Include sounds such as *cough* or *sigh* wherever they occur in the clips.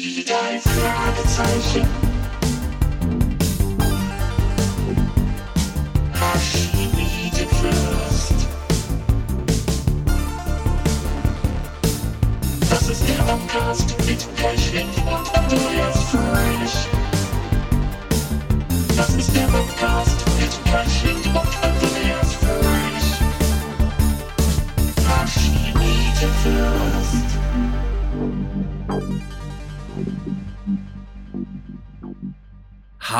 Die drei Fragezeichen. Archimede Fürst. Das ist der Podcast mit Pechling und Andreas Fröhlich. Das ist der Podcast mit Pechling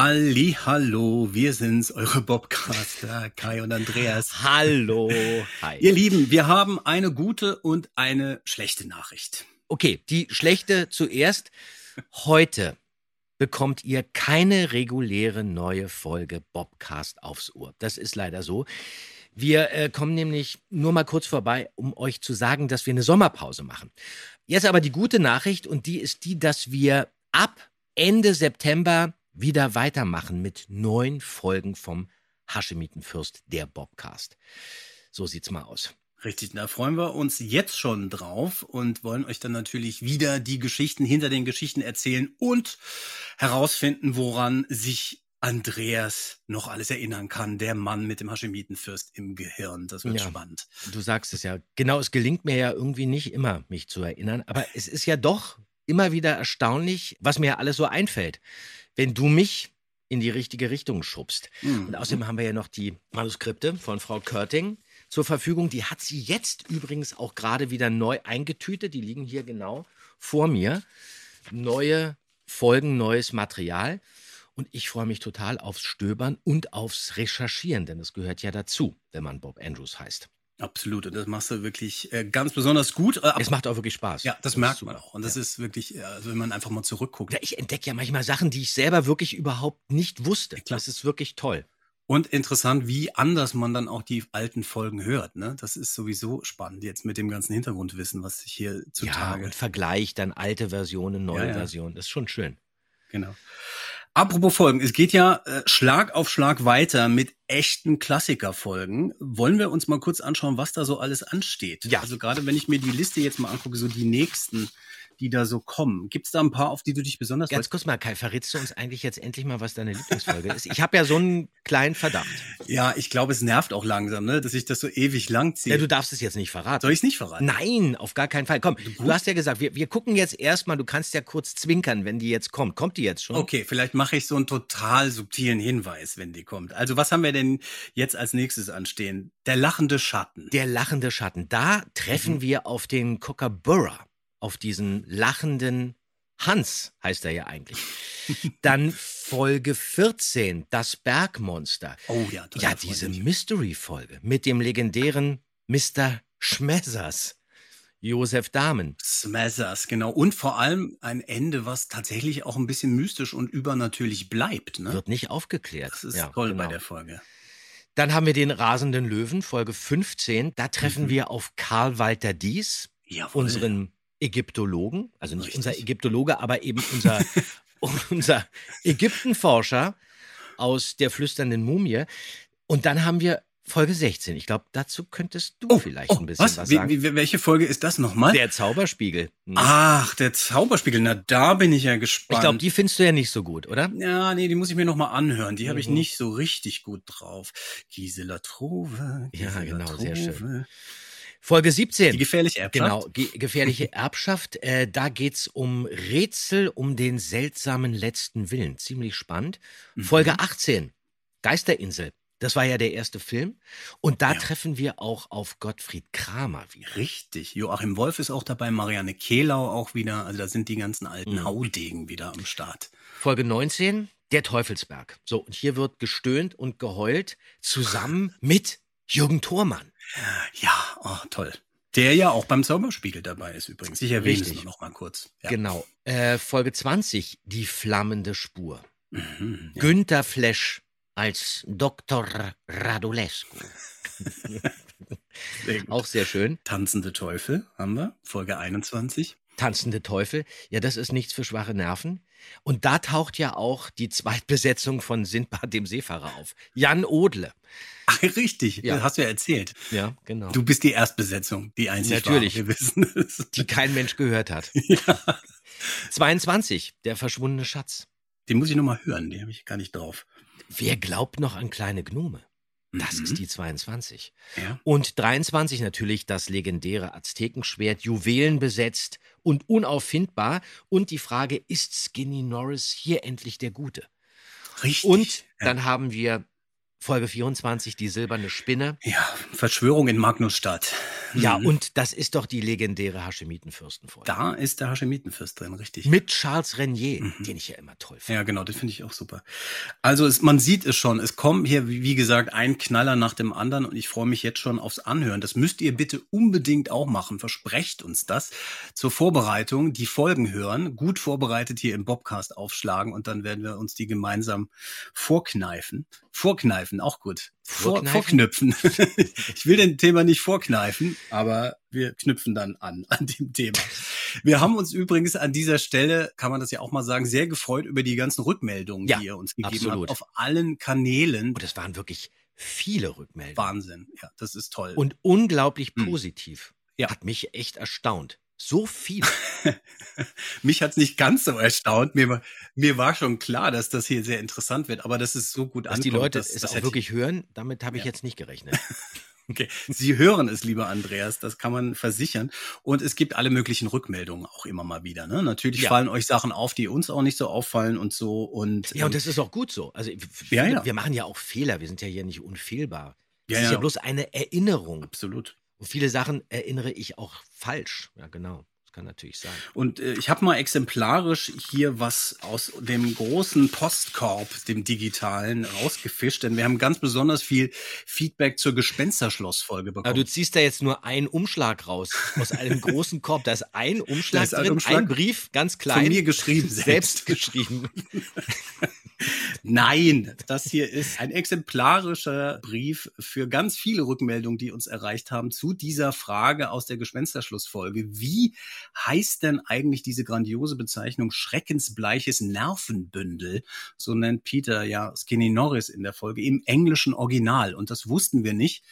Halli, hallo, wir sind's, eure Bobcaster, Kai und Andreas. Hallo. *laughs* Hi. Ihr Lieben, wir haben eine gute und eine schlechte Nachricht. Okay, die schlechte zuerst. Heute bekommt ihr keine reguläre neue Folge Bobcast aufs Ohr. Das ist leider so. Wir äh, kommen nämlich nur mal kurz vorbei, um euch zu sagen, dass wir eine Sommerpause machen. Jetzt aber die gute Nachricht und die ist die, dass wir ab Ende September wieder weitermachen mit neun Folgen vom Haschemitenfürst, der Bobcast. So sieht's mal aus. Richtig, da freuen wir uns jetzt schon drauf und wollen euch dann natürlich wieder die Geschichten hinter den Geschichten erzählen und herausfinden, woran sich Andreas noch alles erinnern kann, der Mann mit dem Haschemitenfürst im Gehirn. Das wird Ja. spannend. Du sagst es ja. Genau, es gelingt mir ja irgendwie nicht immer, mich zu erinnern. Aber es ist ja doch immer wieder erstaunlich, was mir alles so einfällt, wenn du mich in die richtige Richtung schubst. Mhm. Und außerdem haben wir ja noch die Manuskripte von Frau Körting zur Verfügung. Die hat sie jetzt übrigens auch gerade wieder neu eingetütet. Die liegen hier genau vor mir. Neue Folgen, neues Material. Und ich freue mich total aufs Stöbern und aufs Recherchieren, denn das gehört ja dazu, wenn man Bob Andrews heißt. Absolut, und das machst du wirklich äh, ganz besonders gut. Äh, Es macht auch wirklich Spaß. ja, das ist merkt man auch. Und das ist wirklich, äh, also wenn man einfach mal zurückguckt. Ja, ich entdecke ja manchmal Sachen, die ich selber wirklich überhaupt nicht wusste. klar. Das ist wirklich toll. Und interessant, wie anders man dann auch die alten Folgen hört. Ne? Das ist sowieso spannend jetzt mit dem ganzen Hintergrundwissen, was sich hier Ja, zutage. und Vergleich dann alte Versionen, neue Ja, ja. Versionen. Das ist schon schön. genau. Apropos Folgen, es geht ja äh, Schlag auf Schlag weiter mit echten Klassikerfolgen. Wollen wir uns mal kurz anschauen, was da so alles ansteht? Ja. Also gerade wenn ich mir die Liste jetzt mal angucke, so die nächsten, die da so kommen. Gibt's da ein paar, auf die du dich besonders Ganz kurz mal, Kai, verrätst du uns eigentlich jetzt endlich mal, was deine Lieblingsfolge ist? Ich habe ja so einen kleinen Verdacht. Ja, ich glaube, es nervt auch langsam, ne, dass ich das so ewig lang ziehe. Ja, du darfst es jetzt nicht verraten. Soll ich es nicht verraten? Nein, auf gar keinen Fall. Komm, du hast ja gesagt, wir, wir gucken jetzt erstmal, du kannst ja kurz zwinkern, wenn die jetzt kommt. Kommt die jetzt schon? Okay, vielleicht mache ich so einen total subtilen Hinweis, wenn die kommt. Also was haben wir denn jetzt als nächstes anstehen? Der lachende Schatten. Der lachende Schatten. Da treffen Mhm. wir auf den Kookaburra, auf diesen lachenden Hans, heißt er ja eigentlich. *laughs* Dann Folge 14, das Bergmonster. Oh ja, Ja, diese. Mystery-Folge mit dem legendären Mr. Schmessers, Josef Dahmen. Smazzers, genau. Und vor allem ein Ende, was tatsächlich auch ein bisschen mystisch und übernatürlich bleibt. Ne? Wird nicht aufgeklärt. Das ist Ja, toll bei genau. der Folge. Dann haben wir den rasenden Löwen, Folge 15. Da treffen Mhm. wir auf Karl Walter Dies, Jawohl. unseren Ägyptologen, also nicht Richtig. unser Ägyptologe, aber eben unser, *laughs* unser Ägyptenforscher aus der flüsternden Mumie. Und dann haben wir Folge 16. Ich glaube, dazu könntest du vielleicht ein bisschen Oh, was? was, Wie, sagen. wie, welche Folge ist das nochmal? der Zauberspiegel. Hm. Ach, der Zauberspiegel. Na, da bin ich ja gespannt. ich glaube, die findest du ja nicht so gut, oder? Ja, nee, die muss ich mir noch mal anhören. Die habe ich Mhm. nicht so richtig gut drauf. Gisela Trove. Ja, Gisela genau, sehr Trove. schön. Folge 17. Die gefährliche Erbschaft. Genau, ge *laughs* gefährliche Erbschaft. Äh, da geht's um Rätsel um den seltsamen letzten Willen. Ziemlich spannend. Mhm. Folge 18, Geisterinsel. Das war ja der erste Film. Und da Ja. treffen wir auch auf Gottfried Kramer wieder. Richtig. Joachim Wolf ist auch dabei, Marianne Kehlau auch wieder. Also da sind die ganzen alten Mhm. Haudegen wieder am Start. Folge 19, der Teufelsberg. So, und hier wird gestöhnt und geheult zusammen *laughs* mit Jürgen Thormann. Ja, oh, toll. Der ja auch beim Zauberspiegel dabei ist übrigens. Ich erwähne es Richtig. nur noch mal kurz. Ja. Genau. Äh, Folge 20, die flammende Spur. Mhm. Ja. Günter Flesch als Dr. Radulescu. *laughs* Sehr. Auch sehr schön. Tanzende Teufel haben wir, Folge 21. Tanzende Teufel, ja, das ist nichts für schwache Nerven. Und da taucht ja auch die Zweitbesetzung von Sindbad dem Seefahrer auf. Jan Odle. Ach, richtig, Ja. das hast du ja erzählt. Ja, genau. Du bist die Erstbesetzung, die einzig Natürlich. Wahre. Wir wissen es. die kein Mensch gehört hat. *laughs* Ja. 22, der verschwundene Schatz. Den muss ich nochmal hören, den habe ich gar nicht drauf. Wer glaubt noch an kleine Gnome? Das Mhm. ist die 22. Ja. Und 23 natürlich das legendäre Aztekenschwert, Juwelen besetzt und unauffindbar. Und die Frage, ist Skinny Norris hier endlich der Gute? Richtig. Und ja. dann haben wir Folge 24, die silberne Spinne. ja, Verschwörung in Magnusstadt. Ja, Mhm. und das ist doch die legendäre Haschemitenfürstenfolge. da ist der Haschemitenfürst drin, richtig. Mit Charles Renier, Mhm. den ich ja immer toll finde. Ja, genau, das finde ich auch super. Also es, man sieht es schon, es kommen hier, wie gesagt, ein Knaller nach dem anderen und ich freue mich jetzt schon aufs Anhören. Das müsst ihr bitte unbedingt auch machen, versprecht uns das. Zur Vorbereitung, die Folgen hören, gut vorbereitet hier im Bobcast aufschlagen und dann werden wir uns die gemeinsam vorkneifen. Vorkneifen, auch gut. Vor, Vorkneifen? vorknüpfen. *laughs* ich will dem Thema nicht vorkneifen, aber wir knüpfen dann an, an dem Thema. Wir haben uns übrigens an dieser Stelle, kann man das ja auch mal sagen, sehr gefreut über die ganzen Rückmeldungen, Ja, die ihr uns gegeben absolut. habt. Auf allen Kanälen. Und es waren wirklich viele Rückmeldungen. Wahnsinn. Ja, das ist toll. Und unglaublich Hm. positiv. Ja. Hat mich echt erstaunt. So viel. *laughs* Mich hat's nicht ganz so erstaunt. Mir war, mir war schon klar, dass das hier sehr interessant wird, aber das ist so gut Dass die ankommt, Leute das- es das auch wirklich hören, damit habe ich Ja. jetzt nicht gerechnet. *laughs* Okay, Sie hören es, lieber Andreas, das kann man versichern. Und es gibt alle möglichen Rückmeldungen auch immer mal wieder. Ne? Natürlich Ja. fallen euch Sachen auf, die uns auch nicht so auffallen und so. Und, Ja, und ähm, das ist auch gut so. Also Ja, ja. wir machen ja auch Fehler, wir sind ja hier nicht unfehlbar. Es Ja, ist ja ja. bloß eine Erinnerung. absolut. Und viele Sachen erinnere ich auch falsch. Ja, genau. Kann natürlich sein. Und äh, ich habe mal exemplarisch hier was aus dem großen Postkorb, dem digitalen, rausgefischt, denn wir haben ganz besonders viel Feedback zur Gespensterschloss-Folge bekommen. Aber du ziehst da jetzt nur einen Umschlag raus aus einem *laughs* großen Korb. Da ist ein Umschlag ist ein drin, Umschlag ein Brief, ganz klein. Von mir geschrieben selbst selbst. geschrieben. *laughs* Nein, das hier ist ein exemplarischer Brief für ganz viele Rückmeldungen, die uns erreicht haben zu dieser Frage aus der Gespensterschlussfolge. Wie heißt denn eigentlich diese grandiose Bezeichnung schreckensbleiches Nervenbündel? So nennt Peter ja Skinny Norris in der Folge im englischen Original. Und das wussten wir nicht.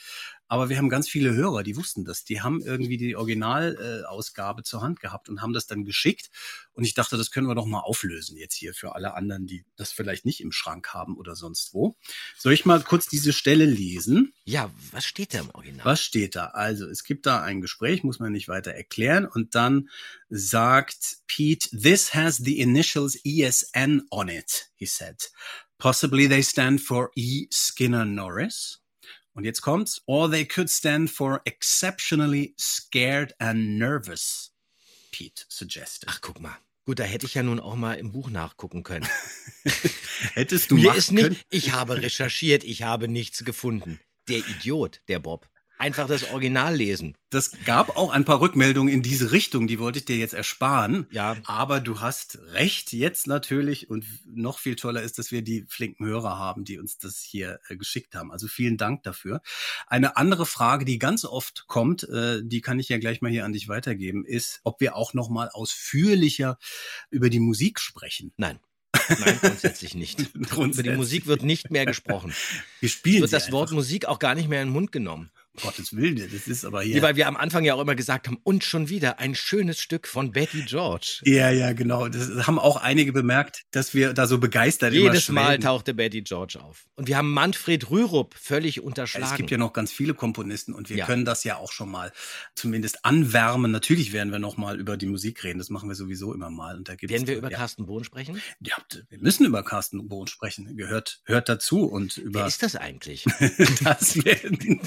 Aber wir haben ganz viele Hörer, die wussten das. Die haben irgendwie die Originalausgabe äh, zur Hand gehabt und haben das dann geschickt. Und ich dachte, das können wir doch mal auflösen jetzt hier für alle anderen, die das vielleicht nicht im Schrank haben oder sonst wo. Soll ich mal kurz diese Stelle lesen? Ja, was steht da im Original? Was steht da? Also, es gibt da ein Gespräch, muss man nicht weiter erklären. Und dann sagt Pete, this has the initials ESN on it, he said. Possibly they stand for E. Skinner Norris. Und jetzt kommt's. Or they could stand for exceptionally scared and nervous, Pete suggested. Ach, guck mal. Gut, da hätte ich ja nun auch mal im Buch nachgucken können. *laughs* Hättest du Mir machen ist nicht, können? ich habe recherchiert, ich habe nichts gefunden. Der Idiot, der Bob. Einfach das Original lesen. Das gab auch ein paar Rückmeldungen in diese Richtung, die wollte ich dir jetzt ersparen. Ja, Aber du hast recht jetzt natürlich und noch viel toller ist, dass wir die flinken Hörer haben, die uns das hier äh, geschickt haben. Also vielen Dank dafür. Eine andere Frage, die ganz oft kommt, äh, die kann ich ja gleich mal hier an dich weitergeben, ist, ob wir auch noch mal ausführlicher über die Musik sprechen. nein. Nein, grundsätzlich nicht. *laughs* Über die Grundsätzlich. Musik wird nicht mehr gesprochen. Wir spielen Wird sie das Wort einfach. Musik auch gar nicht mehr in den Mund genommen. Gottes Willen, das ist aber Ja. hier. Weil wir am Anfang ja auch immer gesagt haben, und schon wieder ein schönes Stück von Betty George. Ja, ja, genau. Das haben auch einige bemerkt, dass wir da so begeistert Jedes Mal tauchte Betty George auf. Und wir haben Manfred Rürup völlig unterschlagen. Es gibt ja noch ganz viele Komponisten und wir Ja. können das ja auch schon mal zumindest anwärmen. Natürlich werden wir noch mal über die Musik reden. Das machen wir sowieso immer mal. Und da gibt's, Werden wir über ja, Carsten Bohn sprechen? ja, wir müssen über Carsten Bohn sprechen. Gehört, hört dazu und Wer über ist das eigentlich? *laughs* das werden.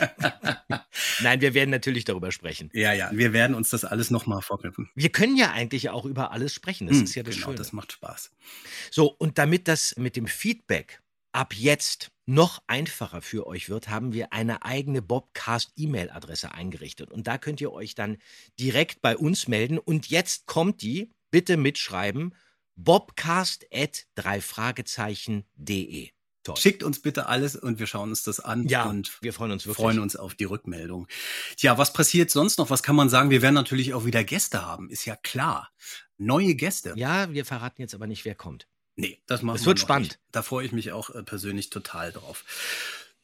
Nein, wir werden natürlich darüber sprechen. ja, ja, wir werden uns das alles noch mal vorknüpfen. Wir können ja eigentlich auch über alles sprechen. Das Hm, ist ja das genau, Schöne. das macht Spaß. So, und damit das mit dem Feedback ab jetzt noch einfacher für euch wird, haben wir eine eigene Bobcast-E-Mail-Adresse eingerichtet. Und da könnt ihr euch dann direkt bei uns melden. Und jetzt kommt die, bitte mitschreiben, bobcast at drei Fragezeichen.de. Toll. Schickt uns bitte alles und wir schauen uns das an Ja, und wir freuen uns wirklich. freuen uns auf die Rückmeldung. Tja, was passiert sonst noch? Was kann man sagen? Wir werden natürlich auch wieder Gäste haben, ist ja klar. Neue Gäste. Ja, wir verraten jetzt aber nicht, wer kommt. Nee, das machen Es wir wird noch spannend. Nicht. Da freue ich mich auch äh, persönlich total drauf.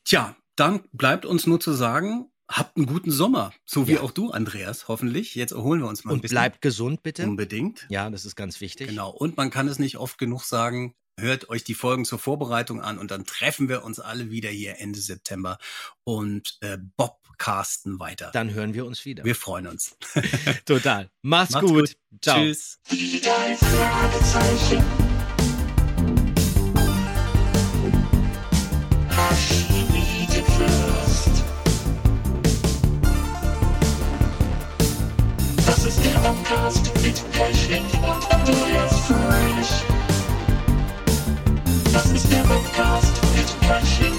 Tja, dann bleibt uns nur zu sagen, habt einen guten Sommer. So wie Ja. auch du, Andreas, hoffentlich. Jetzt erholen wir uns mal ein Und bisschen. bleibt gesund, bitte. Unbedingt. Ja, das ist ganz wichtig. Genau. Und man kann es nicht oft genug sagen. Hört euch die Folgen zur Vorbereitung an und dann treffen wir uns alle wieder hier Ende September und äh, Bobcasten weiter. Dann hören wir uns wieder. wir freuen uns. *laughs* Total. Macht's, Macht's gut. gut. Ciao. Tschüss. Das ist der Podcast mit Pechling It's never past, it's crashing.